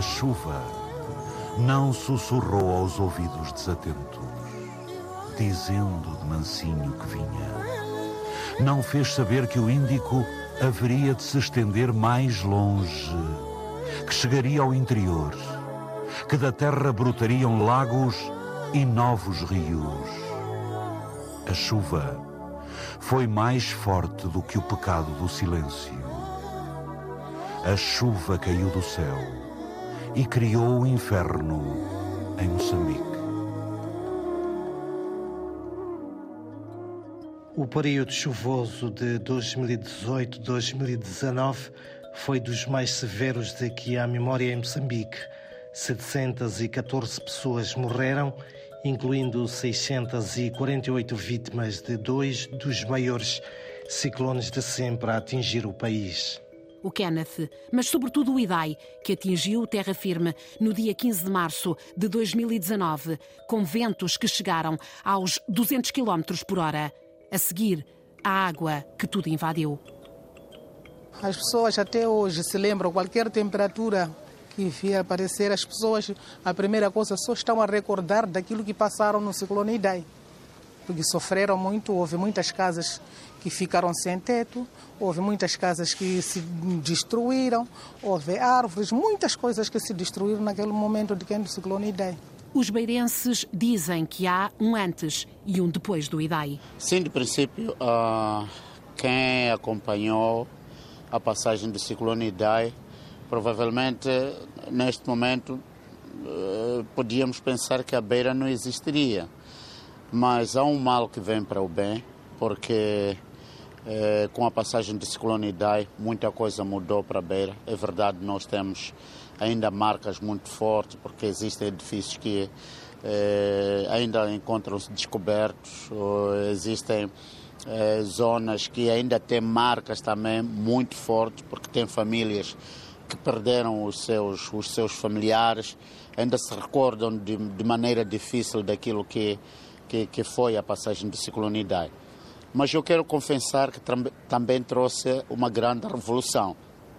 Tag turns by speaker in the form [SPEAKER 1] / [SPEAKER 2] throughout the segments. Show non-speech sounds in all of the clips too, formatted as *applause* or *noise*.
[SPEAKER 1] A chuva não sussurrou aos ouvidos desatentos, dizendo de mansinho que vinha. Não fez saber que o Índico haveria de se estender mais longe, que chegaria ao interior, que da terra brotariam lagos e novos rios. A chuva foi mais forte do que o pecado do silêncio. A chuva caiu do céu e criou o inferno em Moçambique.
[SPEAKER 2] O período chuvoso de 2018-2019 foi dos mais severos de que há memória em Moçambique. 714 pessoas morreram, incluindo 648 vítimas de dois dos maiores ciclones de sempre a atingir o país
[SPEAKER 3] o Kenneth, mas sobretudo o Idai, que atingiu terra firme no dia 15 de março de 2019, com ventos que chegaram aos 200 km por hora. A seguir, a água que tudo invadiu.
[SPEAKER 4] As pessoas até hoje se lembram, qualquer temperatura que vier aparecer, as pessoas, a primeira coisa, só estão a recordar daquilo que passaram no ciclone Idai. Porque sofreram muito, houve muitas casas que ficaram sem teto, houve muitas casas que se destruíram, houve árvores, muitas coisas que se destruíram naquele momento de quem do ciclone Idai.
[SPEAKER 3] Os beirenses dizem que há um antes e um depois do IDAI.
[SPEAKER 5] Sim, de princípio, uh, quem acompanhou a passagem do ciclone Idai, provavelmente neste momento uh, podíamos pensar que a beira não existiria. Mas há um mal que vem para o bem, porque uh, com a passagem do ciclone Idai muita coisa mudou para a beira. É verdade, nós temos ainda marcas muito fortes, porque existem edifícios que eh, ainda encontram-se descobertos, existem eh, zonas que ainda têm marcas também muito fortes, porque tem famílias que perderam os seus, os seus familiares, ainda se recordam de, de maneira difícil daquilo que, que, que foi a passagem do ciclone Idai. Mas eu quero confessar que também trouxe uma grande revolução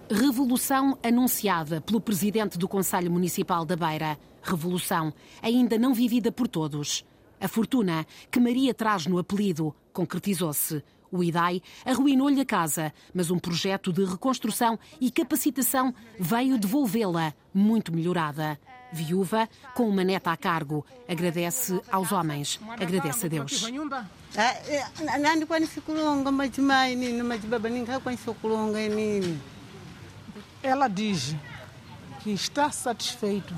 [SPEAKER 3] Revolução anunciada pelo presidente do Conselho Municipal da Beira. Revolução ainda não vivida por todos. A fortuna que Maria traz no apelido concretizou-se. O IDAI arruinou-lhe a casa, mas um projeto de reconstrução e capacitação veio devolvê-la muito melhorada. Viúva, com uma neta a cargo, agradece aos homens, agradece a Deus.
[SPEAKER 4] Ela diz que está satisfeito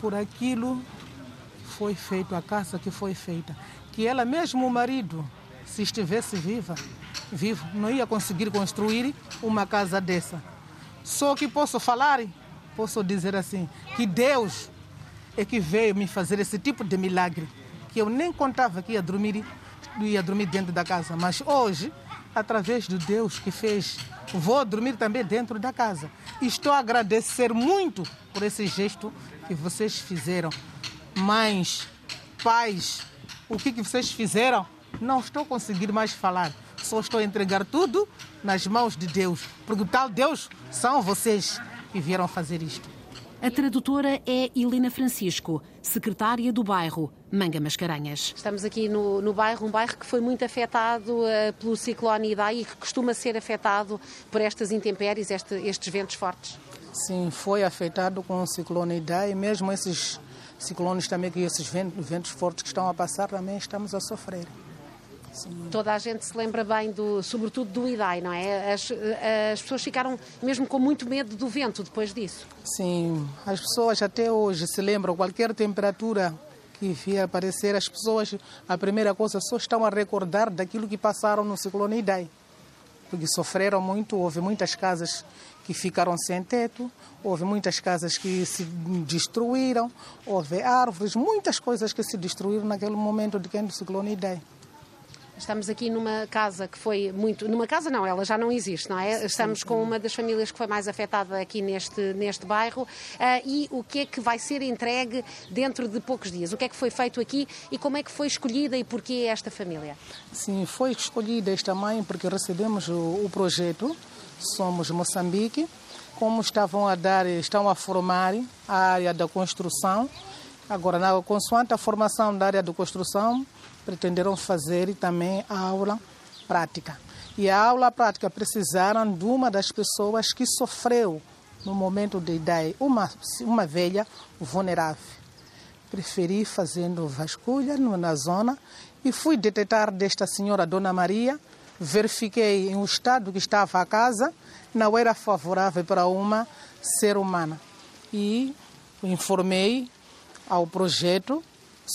[SPEAKER 4] por aquilo que foi feito, a casa que foi feita. Que ela mesmo, o marido, se estivesse viva, vivo, não ia conseguir construir uma casa dessa. Só que posso falar, posso dizer assim, que Deus é que veio me fazer esse tipo de milagre, que eu nem contava que ia dormir, ia dormir dentro da casa, mas hoje, através de Deus que fez Vou dormir também dentro da casa. estou a agradecer muito por esse gesto que vocês fizeram. Mães, pais, o que, que vocês fizeram? Não estou conseguindo mais falar. Só estou a entregar tudo nas mãos de Deus. Porque o tal Deus são vocês que vieram fazer isto.
[SPEAKER 3] A tradutora é Helena Francisco, secretária do bairro Manga Mascarenhas.
[SPEAKER 6] Estamos aqui no, no bairro, um bairro que foi muito afetado uh, pelo ciclone Idai e que costuma ser afetado por estas intempéries, este, estes ventos fortes.
[SPEAKER 4] Sim, foi afetado com o ciclone Idai, mesmo esses ciclones também, que esses ventos, ventos fortes que estão a passar, também estamos a sofrer.
[SPEAKER 6] Toda a gente se lembra bem, do, sobretudo do IDAI, não é? As, as pessoas ficaram mesmo com muito medo do vento depois disso.
[SPEAKER 4] Sim, as pessoas até hoje se lembram, qualquer temperatura que vier aparecer, as pessoas, a primeira coisa, só estão a recordar daquilo que passaram no ciclone Idai. Porque sofreram muito, houve muitas casas que ficaram sem teto, houve muitas casas que se destruíram, houve árvores, muitas coisas que se destruíram naquele momento de quem do ciclone Idai.
[SPEAKER 6] Estamos aqui numa casa que foi muito. Numa casa não, ela já não existe, não é? Estamos com uma das famílias que foi mais afetada aqui neste, neste bairro. Uh, e o que é que vai ser entregue dentro de poucos dias? O que é que foi feito aqui e como é que foi escolhida e porquê esta família?
[SPEAKER 4] Sim, foi escolhida esta mãe porque recebemos o, o projeto Somos Moçambique como estavam a dar, estão a formar a área da construção. Agora, na consoante a formação da área da construção, pretenderam fazer também a aula prática. E a aula prática precisaram de uma das pessoas que sofreu no momento de idade, uma, uma velha vulnerável. Preferi fazendo vasculha na zona e fui detectar desta senhora Dona Maria, verifiquei o estado que estava a casa, não era favorável para uma ser humana. E informei ao projeto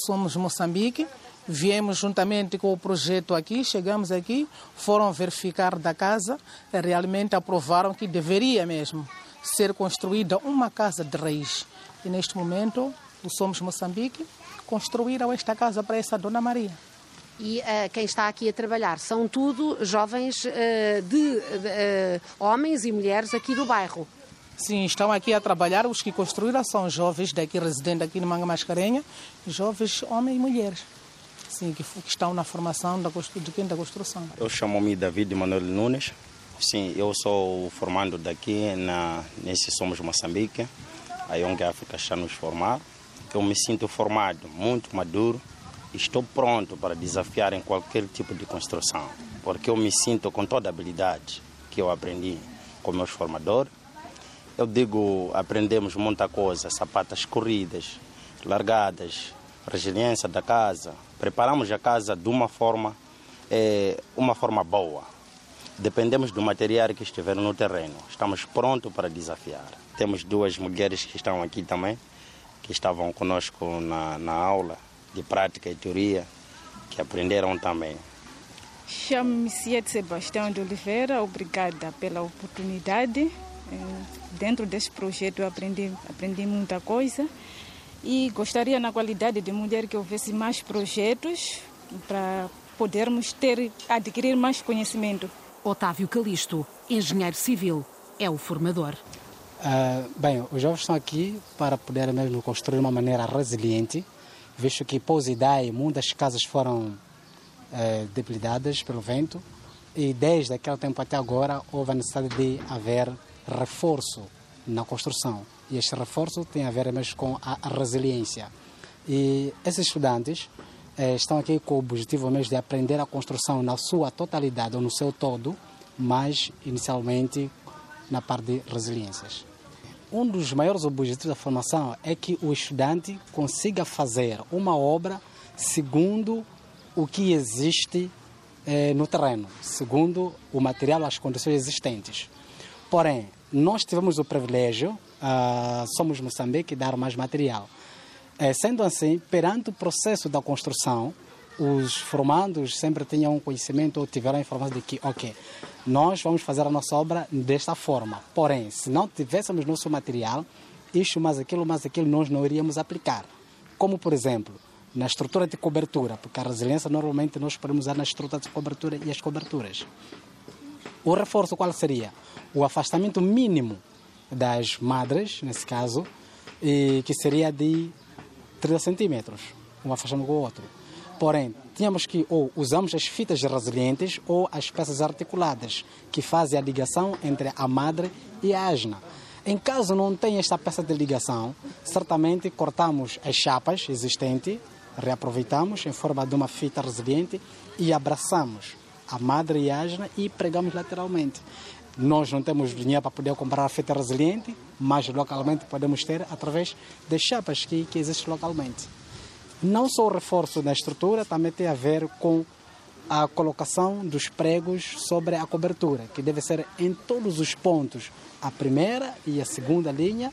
[SPEAKER 4] Somos Moçambique, viemos juntamente com o projeto aqui, chegamos aqui, foram verificar da casa, realmente aprovaram que deveria mesmo ser construída uma casa de raiz. E neste momento, o Somos Moçambique construíram esta casa para essa Dona Maria.
[SPEAKER 6] E uh, quem está aqui a trabalhar são tudo jovens uh, de, uh, homens e mulheres aqui do bairro.
[SPEAKER 4] Sim, estão aqui a trabalhar. Os que construíram são jovens daqui, residentes aqui no Manga Mascarenha, jovens homens e mulheres. Sim, que, que estão na formação da, de da construção.
[SPEAKER 7] Eu chamo-me David Manuel Nunes. Sim, eu sou formando daqui na, nesse Somos Moçambique, a Young África está nos formar. Eu me sinto formado, muito maduro, estou pronto para desafiar em qualquer tipo de construção, porque eu me sinto com toda a habilidade que eu aprendi com meus formadores. Eu digo, aprendemos muita coisa, sapatas corridas, largadas, resiliência da casa. Preparamos a casa de uma forma, é, uma forma boa. Dependemos do material que estiver no terreno. Estamos prontos para desafiar. Temos duas mulheres que estão aqui também, que estavam conosco na, na aula de prática e teoria que aprenderam também.
[SPEAKER 8] Chamo-me Ciete Sebastião de Oliveira, obrigada pela oportunidade. Eh, dentro desse projeto aprendi, aprendi muita coisa e gostaria, na qualidade de mulher, que houvesse mais projetos para podermos ter, adquirir mais conhecimento.
[SPEAKER 3] Otávio Calisto, engenheiro civil, é o formador.
[SPEAKER 9] Uh, bem, os jovens estão aqui para poder mesmo construir uma maneira resiliente, visto que pós idade muitas casas foram eh, debilitadas pelo vento e desde aquele tempo até agora houve a necessidade de haver reforço na construção. E este reforço tem a ver mesmo com a resiliência. E esses estudantes eh, estão aqui com o objetivo mesmo de aprender a construção na sua totalidade ou no seu todo, mas inicialmente na parte de resiliências um dos maiores objetivos da formação é que o estudante consiga fazer uma obra segundo o que existe eh, no terreno, segundo o material, as condições existentes. Porém, nós tivemos o privilégio, ah, somos Moçambique, dar mais material. Eh, sendo assim, perante o processo da construção, os formandos sempre tinham conhecimento ou tiveram a informação de que, ok, nós vamos fazer a nossa obra desta forma. Porém, se não tivéssemos nosso material, isto mais aquilo, mais aquilo, nós não iríamos aplicar. Como, por exemplo, na estrutura de cobertura, porque a resiliência normalmente nós podemos usar na estrutura de cobertura e as coberturas. O reforço qual seria? O afastamento mínimo das madres, nesse caso, que seria de 30 centímetros, um afastamento com o outro. Porém, tínhamos que ou usamos as fitas resilientes ou as peças articuladas, que fazem a ligação entre a madre e a asna. Em caso não tenha esta peça de ligação, certamente cortamos as chapas existentes, reaproveitamos em forma de uma fita resiliente e abraçamos a madre e a asna e pregamos lateralmente. Nós não temos dinheiro para poder comprar fita resiliente, mas localmente podemos ter através das chapas que, que existem localmente. Não só o reforço da estrutura, também tem a ver com a colocação dos pregos sobre a cobertura, que deve ser em todos os pontos, a primeira e a segunda linha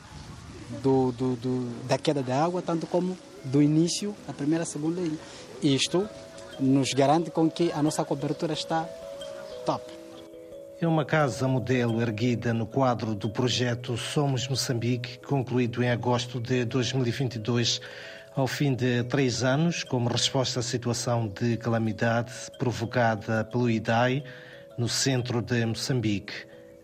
[SPEAKER 9] do, do, do, da queda da água, tanto como do início, a primeira e a segunda linha. Isto nos garante com que a nossa cobertura está top.
[SPEAKER 2] É uma casa modelo erguida no quadro do projeto Somos Moçambique, concluído em agosto de 2022 ao fim de três anos, como resposta à situação de calamidade provocada pelo IDAI no centro de Moçambique.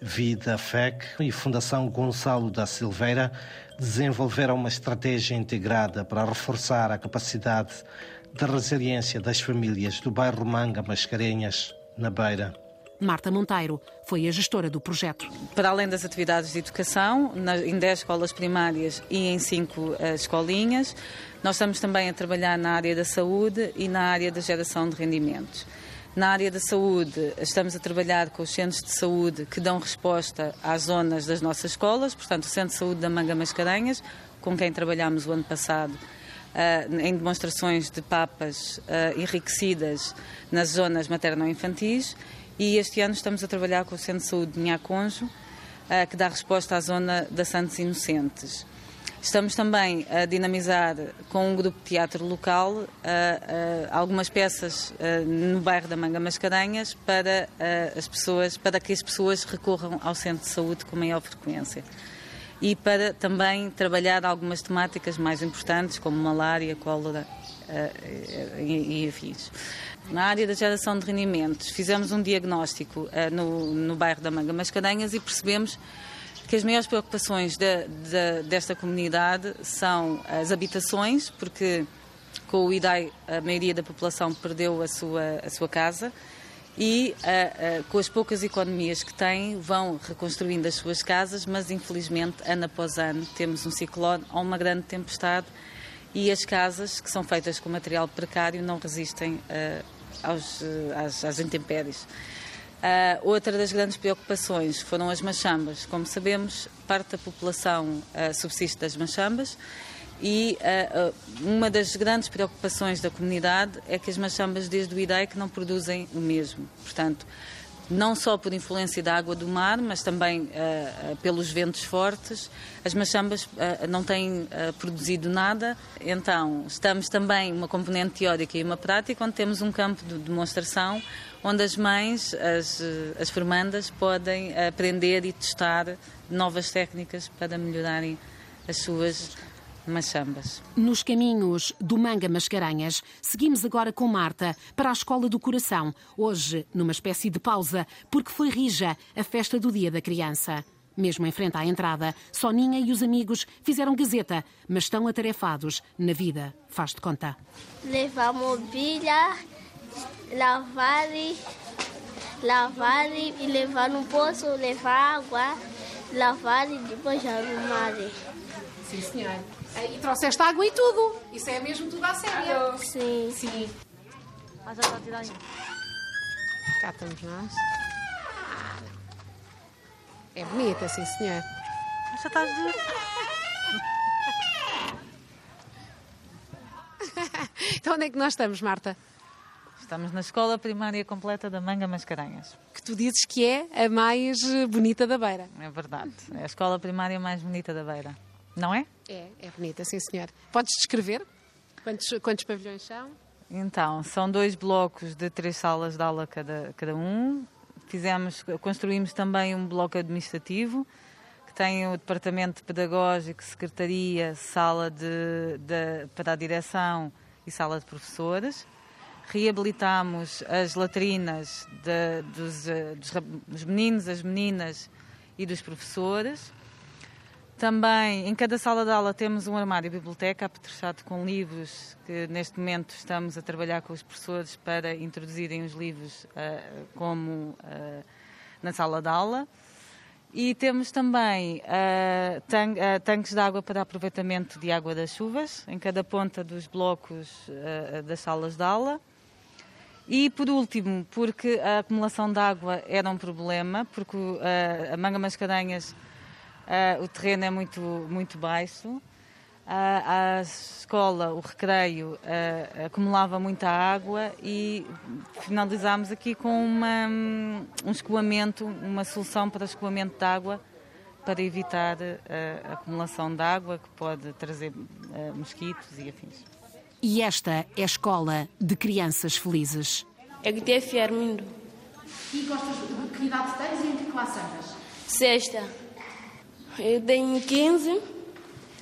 [SPEAKER 2] Vida FEC e Fundação Gonçalo da Silveira desenvolveram uma estratégia integrada para reforçar a capacidade de resiliência das famílias do bairro Manga Mascarenhas, na Beira.
[SPEAKER 3] Marta Monteiro foi a gestora do projeto.
[SPEAKER 10] Para além das atividades de educação, em 10 escolas primárias e em 5 uh, escolinhas, nós estamos também a trabalhar na área da saúde e na área da geração de rendimentos. Na área da saúde, estamos a trabalhar com os centros de saúde que dão resposta às zonas das nossas escolas, portanto, o Centro de Saúde da Manga Mascarenhas, com quem trabalhámos o ano passado, uh, em demonstrações de papas uh, enriquecidas nas zonas materno-infantis, e este ano estamos a trabalhar com o Centro de Saúde de Minhaconjo, uh, que dá resposta à zona da Santos Inocentes. Estamos também a dinamizar com um grupo de teatro local uh, uh, algumas peças no bairro da Manga Mascarenhas para as pessoas, para que as pessoas recorram ao centro de saúde com maior frequência. E para também trabalhar algumas temáticas mais importantes, como malária, cólera e, e. Na área da geração de rendimentos, fizemos um diagnóstico no, no bairro da Manga Mascarenhas e percebemos que as maiores preocupações de, de, desta comunidade são as habitações, porque com o IDAI a maioria da população perdeu a sua, a sua casa e uh, uh, com as poucas economias que têm vão reconstruindo as suas casas, mas infelizmente ano após ano temos um ciclone ou uma grande tempestade e as casas que são feitas com material precário não resistem uh, aos, às, às intempéries. Uh, outra das grandes preocupações foram as machambas. Como sabemos, parte da população uh, subsiste das machambas e uh, uma das grandes preocupações da comunidade é que as machambas desde o IDEC não produzem o mesmo. Portanto, não só por influência da água do mar, mas também uh, pelos ventos fortes. As machambas uh, não têm produzido nada, então estamos também uma componente teórica e uma prática, onde temos um campo de demonstração onde as mães, as, as formandas, podem aprender e testar novas técnicas para melhorarem as suas machambas.
[SPEAKER 3] Nos caminhos do Manga Mascarenhas, seguimos agora com Marta para a Escola do Coração, hoje numa espécie de pausa, porque foi rija a festa do Dia da Criança. Mesmo em frente à entrada, Soninha e os amigos fizeram gazeta, mas estão atarefados na vida, faz de conta.
[SPEAKER 11] Levar mobília lavar, lavar e levar no poço, levar água, lavar e depois arrumar.
[SPEAKER 3] Sim, senhora. E trouxeste água e tudo. Isso é mesmo tudo à séria.
[SPEAKER 11] Sim.
[SPEAKER 3] Sim.
[SPEAKER 11] Mas já está a tirar.
[SPEAKER 3] Cá estamos nós. É bonita, sim, senhor.
[SPEAKER 11] Já estás de... *laughs*
[SPEAKER 3] então onde é que nós estamos, Marta?
[SPEAKER 10] Estamos na Escola Primária Completa da Manga Mascarenhas.
[SPEAKER 3] Que tu dizes que é a mais bonita da Beira.
[SPEAKER 10] É verdade. É a escola primária mais bonita da Beira. Não é?
[SPEAKER 3] É, é bonita, sim senhor. Podes descrever quantos, quantos pavilhões são?
[SPEAKER 10] Então, são dois blocos de três salas de aula cada, cada um. Fizemos, construímos também um bloco administrativo que tem o departamento pedagógico, secretaria, sala de, de, para a direção e sala de professores reabilitámos as latrinas de, dos, eh, dos, dos meninos, as meninas e dos professores. Também, em cada sala de aula, temos um armário biblioteca apetrechado com livros que, neste momento, estamos a trabalhar com os professores para introduzirem os livros uh, como uh, na sala de aula. E temos também uh, tan tanques de água para aproveitamento de água das chuvas em cada ponta dos blocos das salas de aula. E por último, porque a acumulação de água era um problema, porque uh, a Manga Mascarenhas, uh, o terreno é muito, muito baixo, uh, a escola, o recreio, acumulava muita água e finalizámos aqui com uma, um escoamento, uma solução para escoamento de água para evitar a acumulação de água que pode trazer mosquitos e afins.
[SPEAKER 3] E esta é a escola de crianças felizes.
[SPEAKER 11] É que tem Fiarmindo.
[SPEAKER 3] E gostas de que idade tens e em que classe andas?
[SPEAKER 11] Sexta. Eu tenho 15.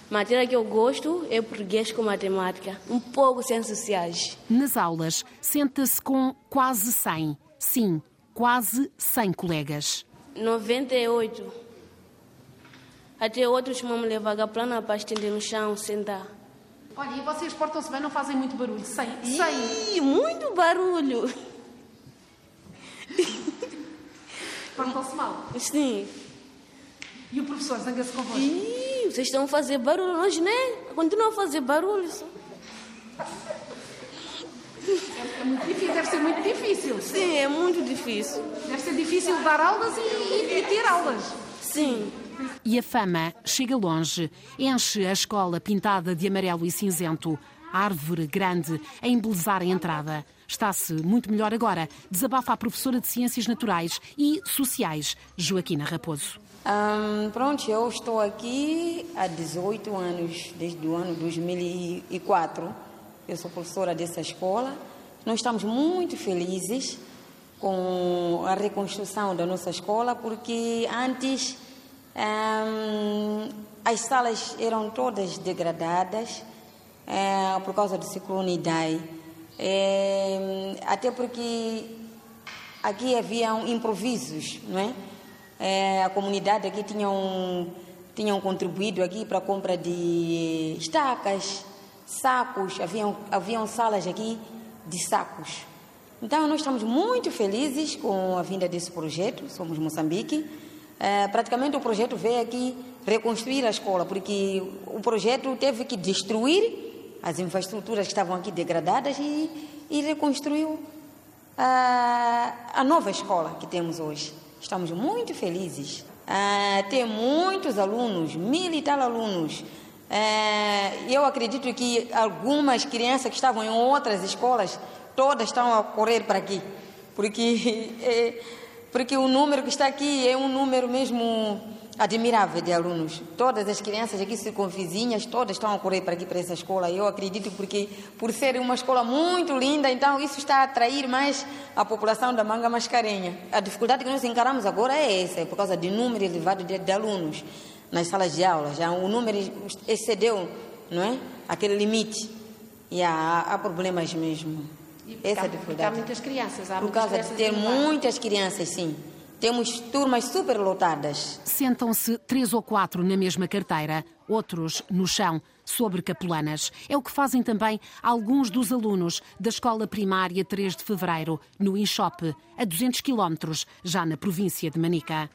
[SPEAKER 11] Matéria que eu gosto é português com matemática. Um pouco ciências sociais.
[SPEAKER 3] Nas aulas, senta-se com quase 100. Sim, quase 100 colegas.
[SPEAKER 11] 98. Até outros vão me levar a plana para estender no chão, sentar.
[SPEAKER 3] Olha, e vocês portam-se bem, não fazem muito barulho? Sei,
[SPEAKER 11] sei. muito barulho.
[SPEAKER 6] Portam-se mal?
[SPEAKER 11] Sim.
[SPEAKER 6] E o professor zanga-se convosco?
[SPEAKER 11] Ih, vocês estão a fazer barulho, nós nem continuam a fazer barulho. só.
[SPEAKER 6] É muito difícil, deve ser muito difícil.
[SPEAKER 11] Sim, é muito difícil.
[SPEAKER 6] Deve ser difícil dar aulas e, e- e ter aulas.
[SPEAKER 11] Sim.
[SPEAKER 3] E a fama chega longe, enche a escola pintada de amarelo e cinzento, árvore grande a embelezar a entrada. Está-se muito melhor agora, desabafa a professora de Ciências Naturais e Sociais, Joaquina Raposo.
[SPEAKER 12] Ahm, pronto, eu estou aqui há 18 anos, desde o ano 2004. Eu sou professora dessa escola. Nós estamos muito felizes com a reconstrução da nossa escola, porque antes ahm, as salas eram todas degradadas eh, por causa do ciclone Idai. Eh, até porque aqui haviam improvisos, não é? Eh, a comunidade aqui tinham, tinham contribuído aqui para a compra de estacas, sacos, haviam, haviam salas aqui de sacos. Então, nós estamos muito felizes com a vinda desse projeto, somos Moçambique. Eh, praticamente o projeto veio aqui reconstruir a escola, porque o projeto teve que destruir as infraestruturas que estavam aqui degradadas e, e reconstruiu a, a nova escola que temos hoje. Estamos muito felizes. Ah, tem muitos alunos, mil e tal alunos. Ah, eu acredito que algumas crianças que estavam em outras escolas, todas estão a correr para aqui. Porque, eh, *laughs* porque o número que está aqui é um número mesmo admirável de alunos. Todas as crianças aqui circunvizinhas, todas estão a correr para aqui, para essa escola. Eu acredito porque, por ser uma escola muito linda, então isso está a atrair mais a população da Manga Mascarenha. A dificuldade que nós encaramos agora é essa, é por causa do número elevado de, de alunos nas salas de aula. Já o número excedeu, não é? Aquele limite. E há, há problemas mesmo. Essa é a
[SPEAKER 6] Porque há
[SPEAKER 12] dificuldade.
[SPEAKER 6] muitas crianças. Há
[SPEAKER 12] Por causa de ter muitas crianças, sim. Temos turmas super lotadas.
[SPEAKER 3] Sentam-se três ou quatro na mesma carteira, outros no chão, sobre capelanas. É o que fazem também alguns dos alunos da Escola Primária 3 de Fevereiro, no Inchope, a 200 quilómetros, já na província de Manica.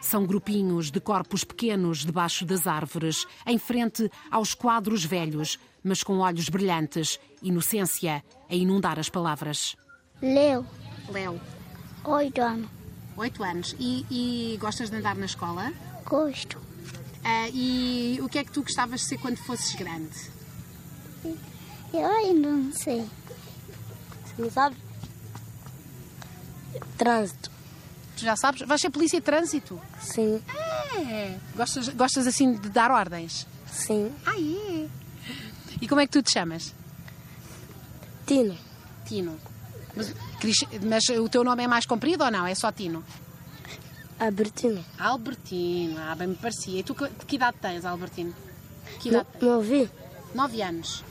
[SPEAKER 3] São grupinhos de corpos pequenos debaixo das árvores, em frente aos quadros velhos, mas com olhos brilhantes, inocência a inundar as palavras.
[SPEAKER 13] Leu,
[SPEAKER 6] Léo,
[SPEAKER 13] oito anos.
[SPEAKER 6] oito anos. E, e gostas de andar na escola?
[SPEAKER 13] Gosto.
[SPEAKER 6] Ah, e o que é que tu gostavas de ser quando fosses grande?
[SPEAKER 13] Eu ainda não sei.
[SPEAKER 11] Você não sabe? Trânsito.
[SPEAKER 6] Tu já sabes? Vais ser polícia de trânsito?
[SPEAKER 11] Sim.
[SPEAKER 6] É. Gostas, gostas assim de dar ordens?
[SPEAKER 11] Sim.
[SPEAKER 6] Ah, é. E como é que tu te chamas?
[SPEAKER 11] Tino.
[SPEAKER 6] Tino. Mas, mas o teu nome é mais comprido ou não? É só Tino?
[SPEAKER 11] Albertino.
[SPEAKER 6] Albertino. Ah, bem me parecia. E tu que, que idade tens, Albertino? Que idade
[SPEAKER 11] não ouvi?
[SPEAKER 6] Nove anos.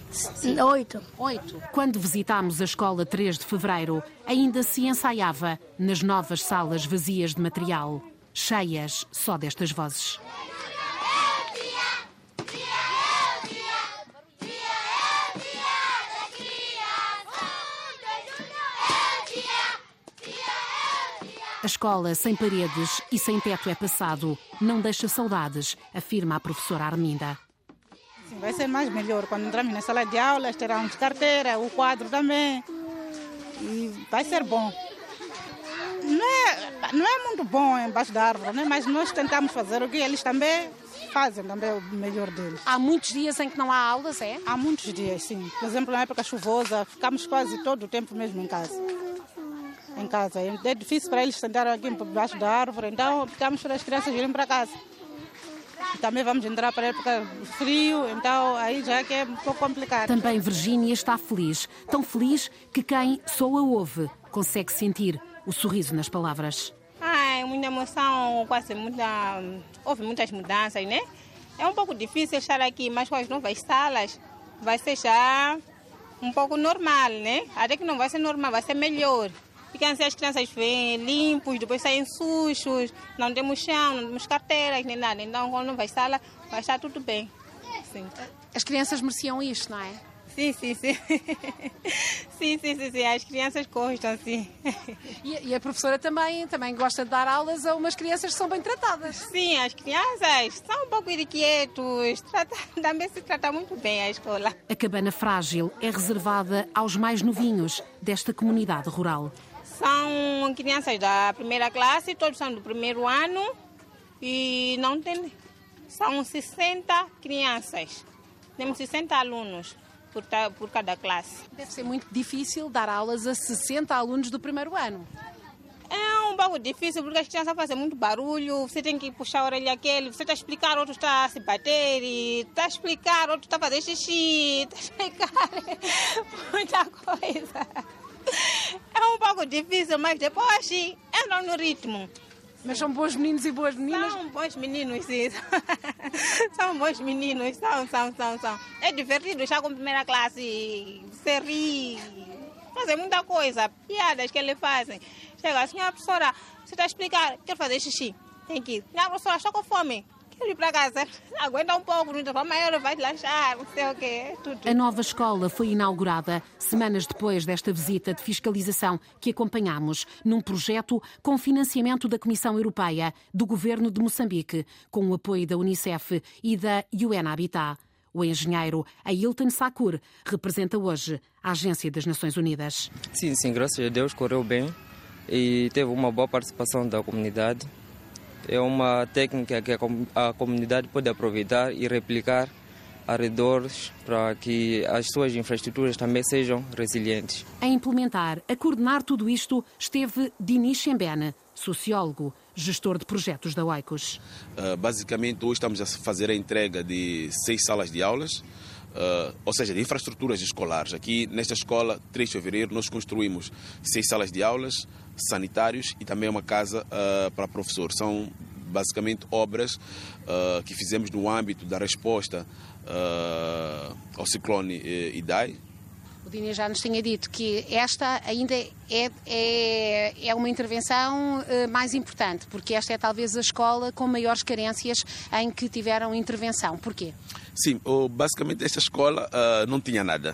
[SPEAKER 11] Oito.
[SPEAKER 3] Oito. Quando visitámos a escola 3 de fevereiro, ainda se ensaiava nas novas salas vazias de material, cheias só destas vozes. A escola sem paredes e sem teto é passado, não deixa saudades, afirma a professora Arminda.
[SPEAKER 14] Sim, vai ser mais melhor quando entrarmos na sala de aulas, teremos carteira, o quadro também. E vai ser bom. Não é, não é muito bom embaixo da árvore, né? mas nós tentamos fazer o que eles também fazem também o melhor deles.
[SPEAKER 6] Há muitos dias em que não há aulas, é?
[SPEAKER 14] Há muitos dias, sim. Por exemplo, na época chuvosa, ficamos quase todo o tempo mesmo em casa. Em casa. É difícil para eles sentarem aqui embaixo da árvore, então ficamos para as crianças irem para casa. Também vamos entrar para a época do frio, então aí já que é um pouco complicado.
[SPEAKER 3] Também Virgínia está feliz, tão feliz que quem só a ouve consegue sentir o sorriso nas palavras.
[SPEAKER 15] Ah, é muita emoção, quase muita. Houve muitas mudanças, né? É um pouco difícil estar aqui, mas com as novas salas vai ser já um pouco normal, né? Até que não vai ser normal, vai ser melhor. Assim as crianças vêm limpos, depois saem sujos, não temos chão, não temos carteiras nem nada. Então, quando vai sala, vai estar tudo bem. Sim.
[SPEAKER 6] As crianças mereciam isto, não é?
[SPEAKER 15] Sim, sim, sim. *laughs* sim, sim, sim, sim. As crianças gostam, sim.
[SPEAKER 3] E, e, a professora também, também gosta de dar aulas a umas crianças que são bem tratadas.
[SPEAKER 15] Sim, as crianças são um pouco inquietos. Trata, *laughs* também se trata muito bem a escola.
[SPEAKER 3] A cabana frágil é reservada aos mais novinhos desta comunidade rural.
[SPEAKER 15] São crianças da primeira classe, todos são do primeiro ano e não tem. São 60 crianças. Temos 60 alunos por, por cada classe.
[SPEAKER 3] Deve ser muito difícil dar aulas a 60 alunos do primeiro ano.
[SPEAKER 15] É um pouco difícil porque as crianças fazem muito barulho, você tem que puxar a orelha aquele, você está a explicar, outro está a se bater, está a explicar, outro está a fazer xixi, está *laughs* a explicar *laughs* muita coisa. *laughs* É um pouco difícil, mas depois entram no ritmo.
[SPEAKER 3] Mas são bons meninos e boas meninas?
[SPEAKER 15] São bons meninos, sim. *laughs* são bons meninos, são, são, são, são. É divertido estar com primeira classe, você ri, fazer muita coisa, piadas que eles fazem. Chega, a senhora professora, você está a explicar, quero fazer xixi, tem que ir. Minha professora, estou com fome. Quero ir para casa, *laughs* aguenta um pouco, não vai lanchar, não sei o quê, tudo.
[SPEAKER 3] A nova escola foi inaugurada semanas depois desta visita de fiscalização que acompanhamos num projeto com financiamento da Comissão Europeia, do Governo de Moçambique, com o apoio da Unicef e da UN Habitat. O engenheiro Ailton Sakur representa hoje a Agência das Nações Unidas.
[SPEAKER 16] Sim, sim, graças a Deus correu bem e teve uma boa participação da comunidade é uma técnica que a comunidade pode aproveitar e replicar arredores para que as suas infraestruturas também sejam resilientes.
[SPEAKER 3] A implementar, a coordenar tudo isto esteve Dinis Chembene, sociólogo, gestor de projetos da Oikos.
[SPEAKER 17] Uh, basicamente, hoje estamos a fazer a entrega de seis salas de aulas, uh, ou seja, de infraestruturas escolares. Aqui, nesta escola, 3 de fevereiro, nós construímos seis salas de aulas, sanitários e também uma casa uh, para professores. São basicamente obras uh, que fizemos no âmbito da resposta uh, ao ciclone Idai.
[SPEAKER 3] O Dini já nos tinha dito que esta ainda é, é, é uma intervenção mais importante, porque esta é talvez a escola com maiores carências em que tiveram intervenção. Porquê?
[SPEAKER 17] Sim, basicamente esta escola não tinha nada.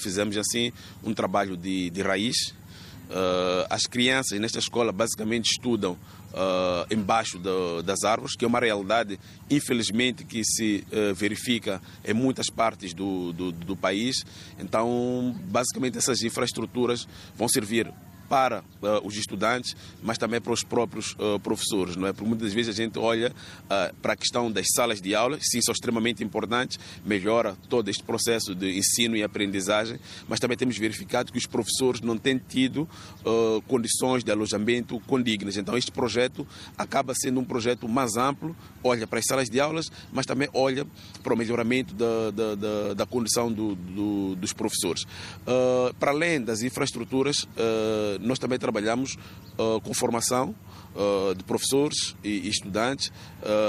[SPEAKER 17] fizemos assim um trabalho de, de raiz Uh, as crianças nesta escola basicamente estudam uh, embaixo das árvores, que é uma realidade, infelizmente, que se uh, verifica em muitas partes do, do, do país. Então, basicamente, essas infraestruturas vão servir para uh, os estudantes, mas também para os próprios uh, professores, não é? Porque muitas vezes a gente olha uh, para a questão das salas de aula, sim, são extremamente importantes, melhora todo este processo de ensino e aprendizagem, mas também temos verificado que os professores não têm tido condições de alojamento condignas. Então, este projeto acaba sendo um projeto mais amplo, olha para as salas de aulas, mas também olha para o melhoramento da, da, da, da condição do, do, dos professores. para além das infraestruturas, nós também trabalhamos uh, com formação uh, de professores e, estudantes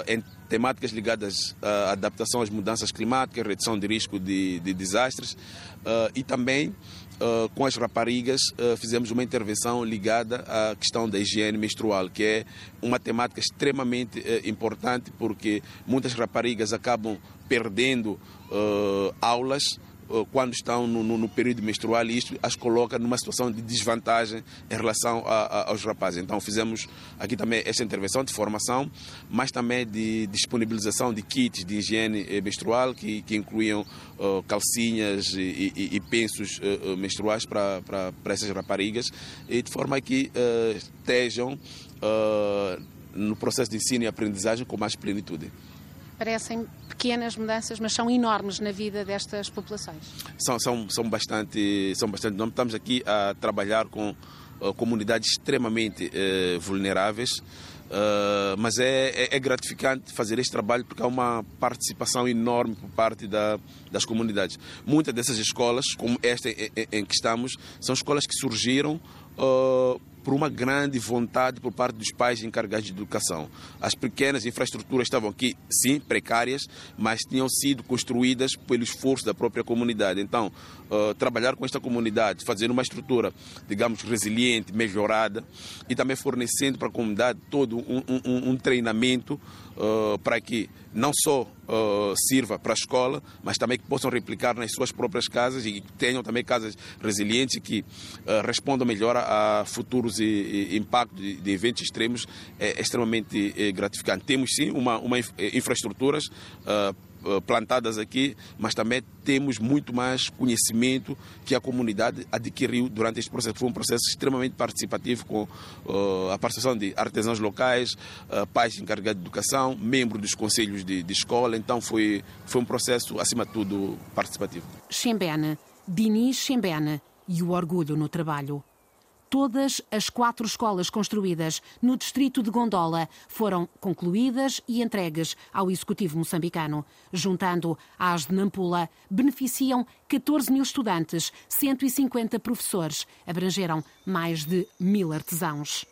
[SPEAKER 17] em temáticas ligadas à adaptação às mudanças climáticas, redução de risco de, de desastres e também Uh, com as raparigas uh, fizemos uma intervenção ligada à questão da higiene menstrual, que é uma temática extremamente uh, importante porque muitas raparigas acabam perdendo aulas eh, quando estão no, no, no, período menstrual e isto as coloca numa situação de desvantagem em relação a, a, aos rapazes. Então fizemos aqui também esta intervenção de formação, mas também de disponibilização de kits de higiene eh, menstrual que, que incluíam uh, calcinhas e, e, e pensos uh, menstruais para, para, para essas raparigas e de forma que uh, estejam no processo de ensino e aprendizagem com mais plenitude
[SPEAKER 3] parecem pequenas mudanças, mas são enormes na vida destas populações.
[SPEAKER 17] São, são, são bastante, são bastante enormes. Estamos aqui a trabalhar com uh, comunidades extremamente uh, vulneráveis. Uh, mas é, é, é, gratificante fazer este trabalho porque há uma participação enorme por parte da, das comunidades. Muitas dessas escolas, como esta em, em que estamos, são escolas que surgiram uh, por uma grande vontade por parte dos pais encarregados de educação. As pequenas infraestruturas estavam aqui, sim, precárias, mas tinham sido construídas pelo esforço da própria comunidade. Então, uh, trabalhar com esta comunidade, fazer uma estrutura, digamos, resiliente, melhorada e também fornecendo para a comunidade todo um, um, um treinamento uh, para que não só uh, sirva para a escola, mas também que possam replicar nas suas próprias casas e que tenham também casas resilientes que uh, respondam melhor a, futuros e, e impactos de, de, eventos extremos é, extremamente é, gratificante. Temos sim uma, uma infraestruturas eh, plantadas aqui, mas também temos muito mais conhecimento que a comunidade adquiriu durante este processo. Foi um processo extremamente participativo com uh, a participação de artesãos locais, uh, pais encarregados de educação, membros dos conselhos de, de, escola. Então foi, foi um processo, acima de tudo, participativo.
[SPEAKER 3] Xembene, Diniz Xembene e o orgulho no trabalho. Todas as quatro escolas construídas no distrito de Gondola foram concluídas e entregues ao Executivo moçambicano. Juntando às de Nampula, beneficiam 14 mil estudantes, 150 professores, abrangeram mais de mil artesãos.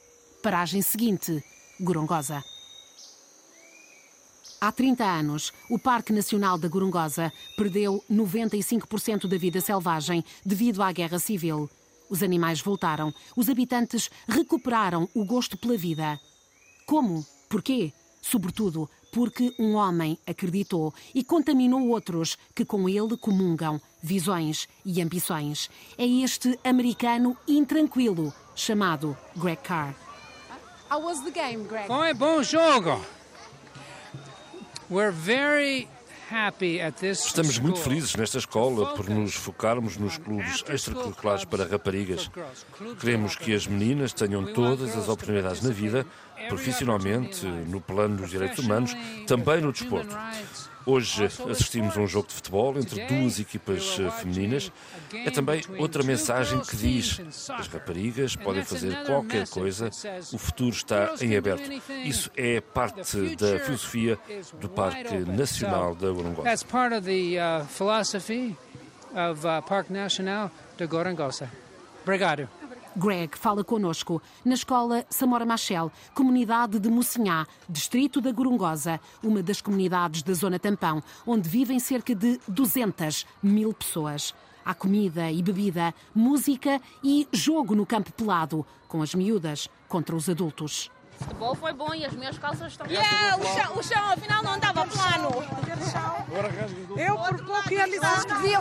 [SPEAKER 3] Paragem seguinte, Gorongosa. Há 30 anos, o Parque Nacional da Gorongosa perdeu 95% da vida selvagem devido à guerra civil. Os animais voltaram. Os habitantes recuperaram o gosto pela vida. Como? Porquê? Sobretudo porque um homem acreditou e contaminou outros que com ele comungam visões e ambições. É este americano intranquilo chamado Greg Carr.
[SPEAKER 18] How was the game, Greg?
[SPEAKER 19] Foi bom jogo. We're very Estamos muito felizes nesta escola por nos focarmos nos clubes extracurriculares para raparigas. Queremos que as meninas tenham todas as oportunidades na vida, profissionalmente, no plano dos direitos humanos, também no desporto. Hoje assistimos a um jogo de futebol entre duas equipas eh, femininas. É também outra mensagem que diz: as raparigas podem fazer qualquer coisa, o futuro está em aberto. Isso é parte da filosofia do Parque Nacional da Gorongosa. That's part of the uh, philosophy of uh, Parque Nacional da Gorongosa.
[SPEAKER 3] Obrigado. Greg fala conosco na escola Samora Machel, comunidade de Mocinhá, distrito da Gorongosa, uma das comunidades da Zona Tampão, onde vivem cerca de 200 mil pessoas. Há comida e bebida, música e jogo no campo pelado, com as miúdas contra os adultos
[SPEAKER 18] futebol foi bom e as minhas calças estão... Yeah, o chão, o chão afinal não estava plano.
[SPEAKER 4] Eu por pouco ia lhe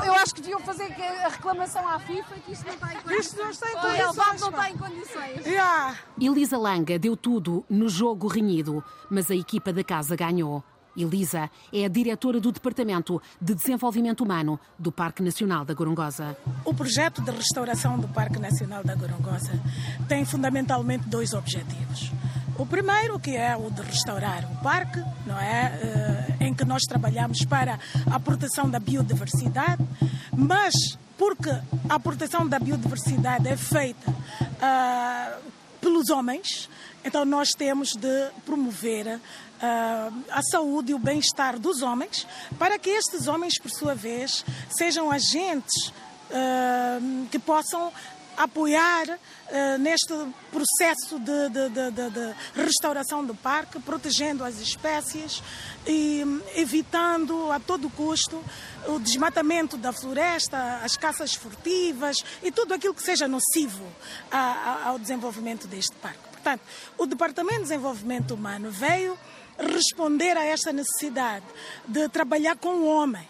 [SPEAKER 18] Eu acho que deviam fazer a reclamação à FIFA que isto não está em condições. Isto não está em condições. não está em condições. Yeah.
[SPEAKER 3] Elisa Langa deu tudo no jogo renhido, mas a equipa da casa ganhou. Elisa é a diretora do Departamento de Desenvolvimento Humano do Parque Nacional da Gorongosa.
[SPEAKER 20] O projeto de restauração do Parque Nacional da Gorongosa tem fundamentalmente dois objetivos. O primeiro, que é o de restaurar o parque, não é? Uh, em que nós trabalhamos para a proteção da biodiversidade, mas porque a proteção da biodiversidade é feita uh, pelos homens, então nós temos de promover uh, a saúde e o bem-estar dos homens, para que estes homens, por sua vez, sejam agentes que possam apoiar uh, neste processo de, de, de, de, restauração do parque, protegendo as espécies e evitando a todo custo o desmatamento da floresta, as caças furtivas e tudo aquilo que seja nocivo a, a, ao desenvolvimento deste parque. Portanto, o Departamento de Desenvolvimento Humano veio responder a esta necessidade de trabalhar com o homem,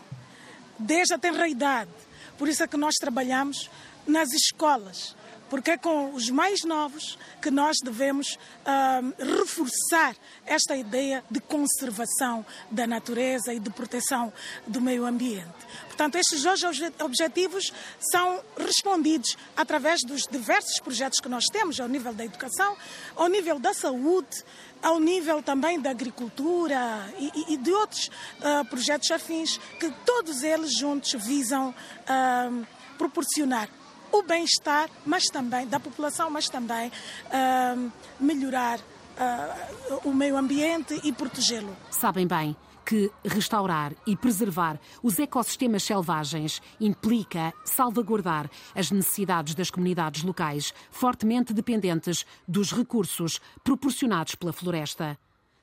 [SPEAKER 20] desde a tenra idade. Por isso é que nós trabalhamos nas escolas, porque é com os mais novos que nós devemos uh, reforçar esta ideia de conservação da natureza e de proteção do meio ambiente. Portanto, estes dois objetivos são respondidos através dos diversos projetos que nós temos ao nível da educação, ao nível da saúde, ao nível também da agricultura e, e de outros uh, projetos afins, que todos eles juntos visam uh, proporcionar o bem-estar, mas também da população, mas também uh, melhorar uh, o meio ambiente e protegê-lo.
[SPEAKER 3] Sabem bem que restaurar e preservar os ecossistemas selvagens implica salvaguardar as necessidades das comunidades locais, fortemente dependentes dos recursos proporcionados pela floresta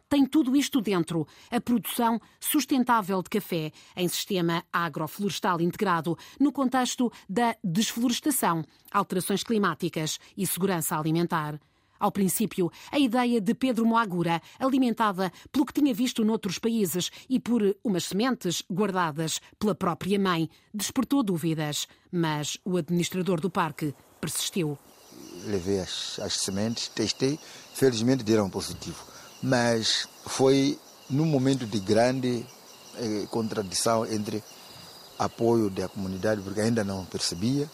[SPEAKER 3] tem tudo isto dentro. A produção sustentável de café em sistema agroflorestal integrado no contexto da desflorestação, alterações climáticas e segurança alimentar. Ao princípio, a ideia de Pedro Moagura, alimentada pelo que tinha visto noutros países e por umas sementes guardadas pela própria mãe, despertou dúvidas. Mas o administrador do parque persistiu.
[SPEAKER 21] Levei as, as sementes, testei, felizmente deram positivo. Mas foi num momento de grande eh, contradição entre apoio da comunidade, porque ainda não percebia,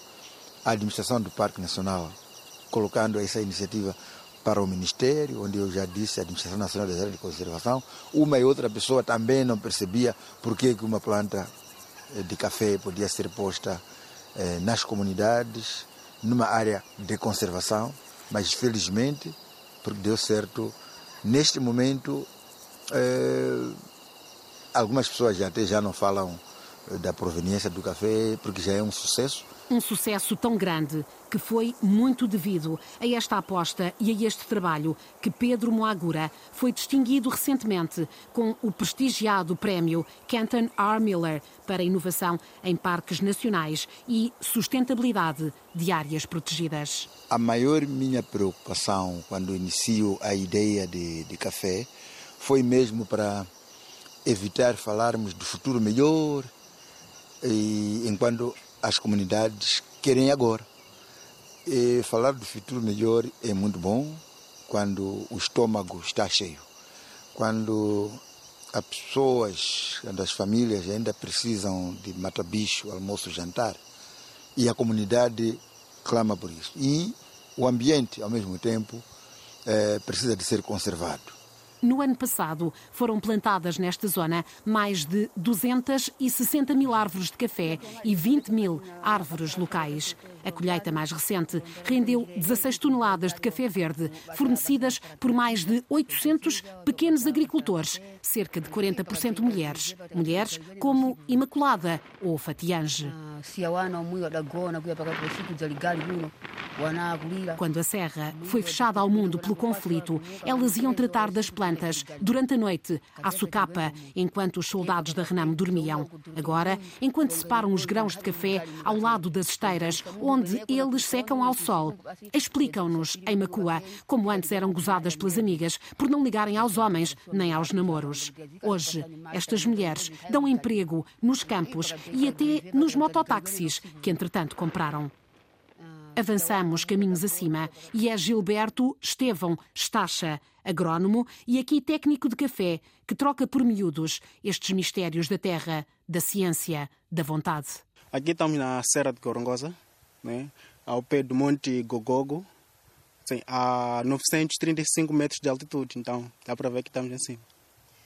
[SPEAKER 21] a administração do Parque Nacional colocando essa iniciativa para o Ministério, onde eu já disse a Administração Nacional das Áreas de Conservação. Uma e outra pessoa também não percebia por que uma planta eh, de café podia ser posta eh, nas comunidades, numa área de conservação, mas felizmente, porque deu certo, neste momento, eh, algumas pessoas até já não falam da proveniência do café, porque já é um sucesso.
[SPEAKER 3] Um sucesso tão grande que foi muito devido a esta aposta e a este trabalho que Pedro Moagura foi distinguido recentemente com o prestigiado prémio Kenton R. Miller para inovação em parques nacionais e sustentabilidade de áreas protegidas.
[SPEAKER 21] A maior minha preocupação quando inicio a ideia de, de café foi mesmo para evitar falarmos do futuro melhor, e, enquanto as comunidades querem agora. E falar do futuro melhor é muito bom quando o estômago está cheio, quando as pessoas, quando as famílias ainda precisam de mata-bicho, almoço, jantar, e a comunidade clama por isso. E o ambiente, ao mesmo tempo, é, precisa de ser conservado.
[SPEAKER 3] No ano passado, foram plantadas nesta zona mais de 260 mil árvores de café e 20 mil árvores locais. A colheita mais recente rendeu 16 toneladas de café verde, fornecidas por mais de 800 pequenos agricultores, cerca de 40% mulheres. Mulheres como Imaculada ou Fatiange. Quando a serra foi fechada ao mundo pelo conflito, elas iam tratar das plantas durante a noite, à socapa, enquanto os soldados da Renam dormiam. Agora, enquanto separam os grãos de café ao lado das esteiras, onde eles secam ao sol. Explicam-nos, em Macua, como antes eram gozadas pelas amigas por não ligarem aos homens nem aos namoros. Hoje, estas mulheres dão emprego nos campos e até nos mototáxis que, entretanto, compraram. Avançamos caminhos acima e é Gilberto Estevão Estacha, agrónomo e aqui técnico de café, que troca por miúdos estes mistérios da terra, da ciência, da vontade.
[SPEAKER 22] Aqui estamos na Serra de Corongosa, né? ao pé do Monte Gogogo, assim, a 935 metros de altitude, então dá para ver que estamos em cima.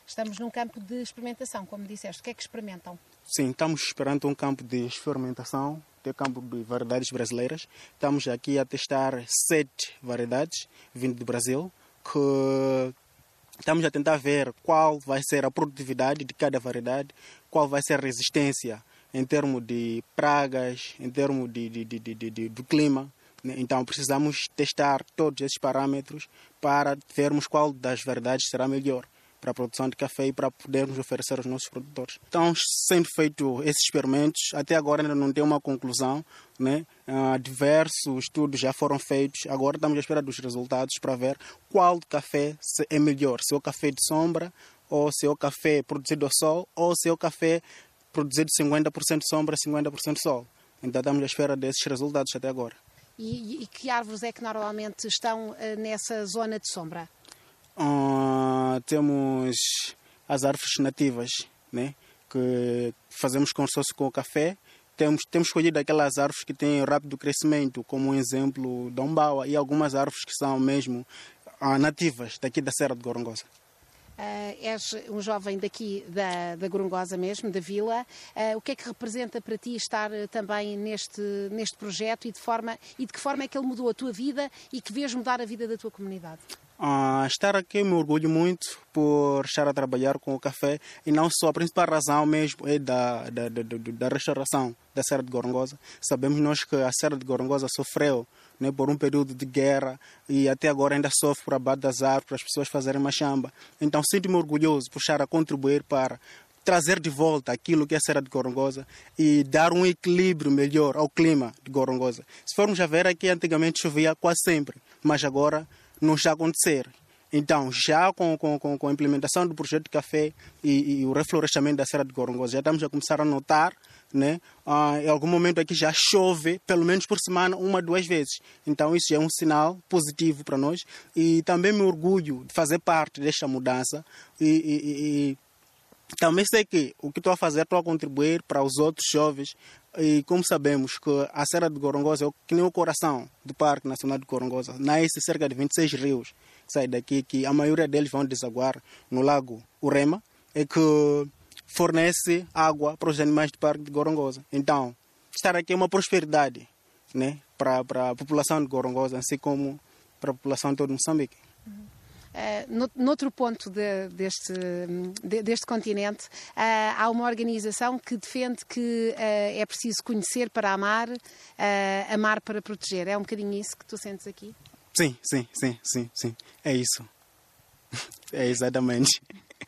[SPEAKER 6] Estamos num campo de experimentação, como disseste. O que é que experimentam?
[SPEAKER 22] Sim, estamos esperando um campo de experimentação, de campo de variedades brasileiras. Estamos aqui a testar sete variedades vindo do Brasil, que estamos a tentar ver qual vai ser a produtividade de cada variedade, qual vai ser a resistência em termos de pragas, em termos de, de, de, de, de do clima. Então precisamos testar todos esses parâmetros para vermos qual das variedades será melhor para a produção de café e para podermos oferecer aos nossos produtores. Estão sendo feitos esses experimentos, até agora ainda não tem uma conclusão, né? Uh, diversos estudos já foram feitos, agora estamos à espera dos resultados para ver qual café é melhor, se é o café de sombra, ou se é o café produzido ao sol, ou se é o café produzido 50% sombra, 50% sol. Então estamos à espera desses resultados até agora.
[SPEAKER 6] E, e que árvores é que normalmente estão uh, nessa zona de sombra?
[SPEAKER 22] Uh, temos as árvores nativas, né? que fazemos consórcio com o café. Temos, temos escolhido aquelas árvores que têm rápido crescimento, como um exemplo da Umbaua, e algumas árvores que são mesmo uh, nativas daqui da Serra de Gorongosa.
[SPEAKER 6] Uh, és um jovem daqui da, da Gorongosa mesmo, da vila. Uh, o que é que representa para ti estar uh, também neste, neste projeto e de, forma, e de que forma é que ele mudou a tua vida e que vês mudar a vida da tua comunidade?
[SPEAKER 22] Uh, estar aqui me orgulho muito por estar a trabalhar com o café e não só, a principal razão mesmo é da, da, da, da restauração da Serra de Gorongosa. Sabemos nós que a Serra de Gorongosa sofreu né, por um período de guerra e até agora ainda sofre por abate das árvores, para as pessoas fazerem machamba. Então sinto-me orgulhoso por estar a contribuir para trazer de volta aquilo que é a Serra de Gorongosa e dar um equilíbrio melhor ao clima de Gorongosa. Se formos a ver aqui, antigamente chovia quase sempre, mas agora não está a acontecer. Então, já com, com, com a implementação do projeto de café e, e, o reflorestamento da Serra de Gorongosa, já estamos a começar a notar, né? Ah, em algum momento aqui já chove, pelo menos por semana, uma, duas vezes. Então, isso é um sinal positivo para nós. E também me orgulho de fazer parte desta mudança. E, e, e também sei que o que estou a fazer, estou a contribuir para os outros jovens. E como sabemos que a Serra de Gorongosa é que nem o coração do Parque Nacional de Gorongosa, nasce cerca de 26 rios sai daqui, que a maioria deles vão desaguar no lago Urema, e que fornece água para os animais do Parque de Gorongosa. Então, estar aqui é uma prosperidade né, para, para a população de Gorongosa, assim como para a população de todo Moçambique.
[SPEAKER 6] Uh, noutro ponto de, deste, de, deste continente, uh, há uma organização que defende que uh, é preciso conhecer para amar, amar para proteger. É um bocadinho isso que tu sentes aqui?
[SPEAKER 22] Sim, sim, sim, sim, sim. É isso. *laughs* É exatamente.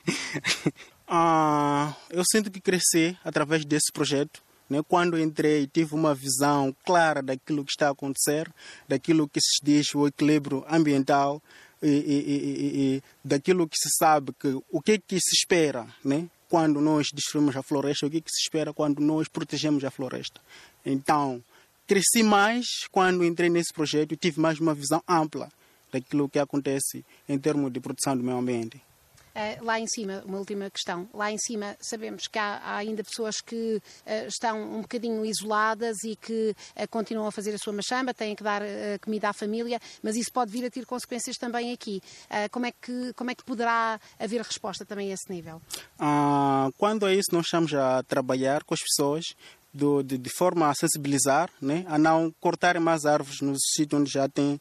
[SPEAKER 22] *laughs* ah, eu sinto que cresci através desse projeto. Né? Quando entrei, tive uma visão clara daquilo que está a acontecer, daquilo que se diz o equilíbrio ambiental e, e, e, e daquilo que se sabe, que, o que, que se espera né? quando nós destruímos a floresta, o que, que se espera quando nós protegemos a floresta. Então, cresci mais quando entrei nesse projeto e tive mais uma visão ampla daquilo que acontece em termos de proteção do meio ambiente.
[SPEAKER 6] Uh, lá em cima, uma última questão. Lá em cima sabemos que há, há ainda pessoas que uh, estão um bocadinho isoladas e que uh, continuam a fazer a sua machamba, têm que dar comida à família, mas isso pode vir a ter consequências também aqui. como, é que, como é que poderá haver resposta também a esse nível?
[SPEAKER 22] Ah, quando é isso, nós estamos a trabalhar com as pessoas do, de, de, forma a sensibilizar né, a não cortar mais árvores nos sítios onde já tem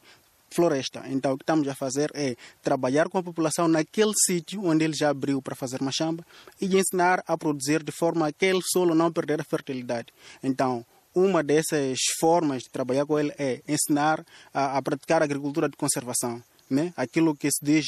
[SPEAKER 22] floresta. Então, o que estamos a fazer é trabalhar com a população naquele sítio onde ele já abriu para fazer machamba e ensinar a produzir de forma a aquele solo não perder a fertilidade. Então, uma dessas formas de trabalhar com ele é ensinar a, a praticar agricultura de conservação, né? aquilo que se diz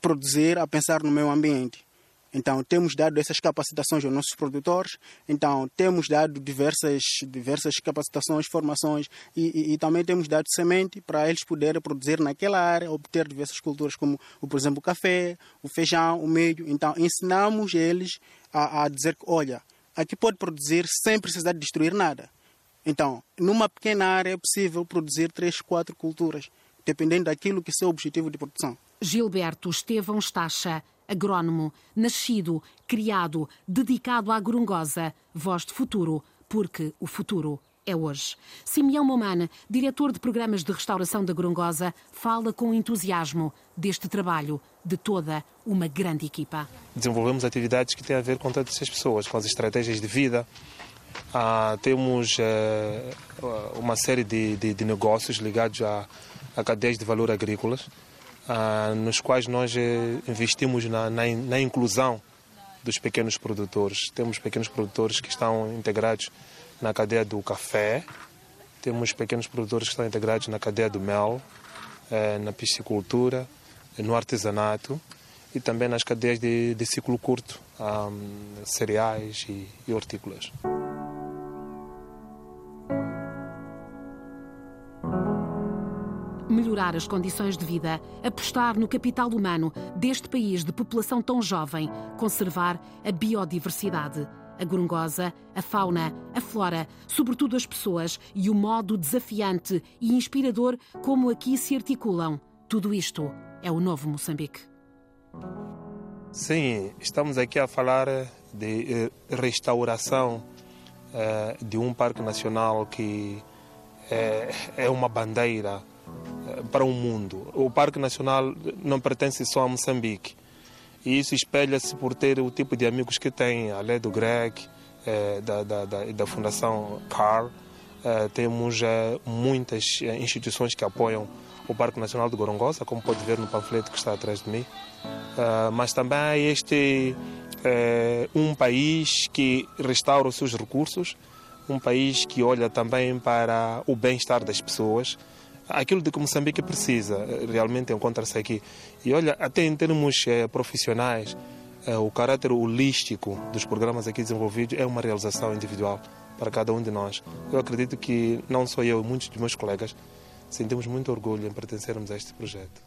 [SPEAKER 22] produzir a pensar no meio ambiente. Então, temos dado essas capacitações aos nossos produtores, então, temos dado diversas, diversas capacitações, formações e, e, e, também temos dado semente para eles poderem produzir naquela área, obter diversas culturas, como, por exemplo, o café, o feijão, o milho. Então, ensinamos eles a, a dizer que, olha, aqui pode produzir sem precisar de destruir nada. Então, numa pequena área é possível produzir três, quatro culturas, dependendo daquilo que é o seu objetivo de produção.
[SPEAKER 3] Gilberto Estevão Estacha agrónomo, nascido, criado, dedicado à Gorongosa, voz de futuro, porque o futuro é hoje. Simeão Momana, diretor de programas de restauração da Gorongosa, fala com entusiasmo deste trabalho de toda uma grande equipa.
[SPEAKER 23] Desenvolvemos atividades que têm a ver com todas essas pessoas, com as estratégias de vida. Ah, temos eh, uma série de, de, de, negócios ligados a, a cadeias de valor agrícolas ah, nos quais nós eh, investimos na, na, na, inclusão dos pequenos produtores. Temos pequenos produtores que estão integrados na cadeia do café, temos pequenos produtores que estão integrados na cadeia do mel, eh, na piscicultura, no artesanato e também nas cadeias de, de ciclo curto, ah, cereais e, e hortícolas.
[SPEAKER 3] Melhorar as condições de vida, apostar no capital humano deste país de população tão jovem, conservar a biodiversidade, a gorongosa, a fauna, a flora, sobretudo as pessoas e o modo desafiante e inspirador como aqui se articulam. Tudo isto é o novo Moçambique.
[SPEAKER 23] Sim, estamos aqui a falar de eh, restauração eh, de um parque nacional que é, é uma bandeira para o mundo. O Parque Nacional não pertence só a Moçambique. E isso espelha-se por ter o tipo de amigos que tem, além do Greg, eh, da, da, da, da, Fundação CAR. Eh, temos eh, muitas instituições que apoiam o Parque Nacional de Gorongosa, como pode ver no panfleto que está atrás de mim. mas também este um país que restaura os seus recursos, um país que olha também para o bem-estar das pessoas aquilo de que Moçambique precisa realmente encontra-se aqui. E olha, até em termos eh, profissionais, eh, o caráter holístico dos programas aqui desenvolvidos é uma realização individual para cada um de nós. Eu acredito que não só eu, muitos dos meus colegas sentimos muito orgulho em pertencermos a este projeto.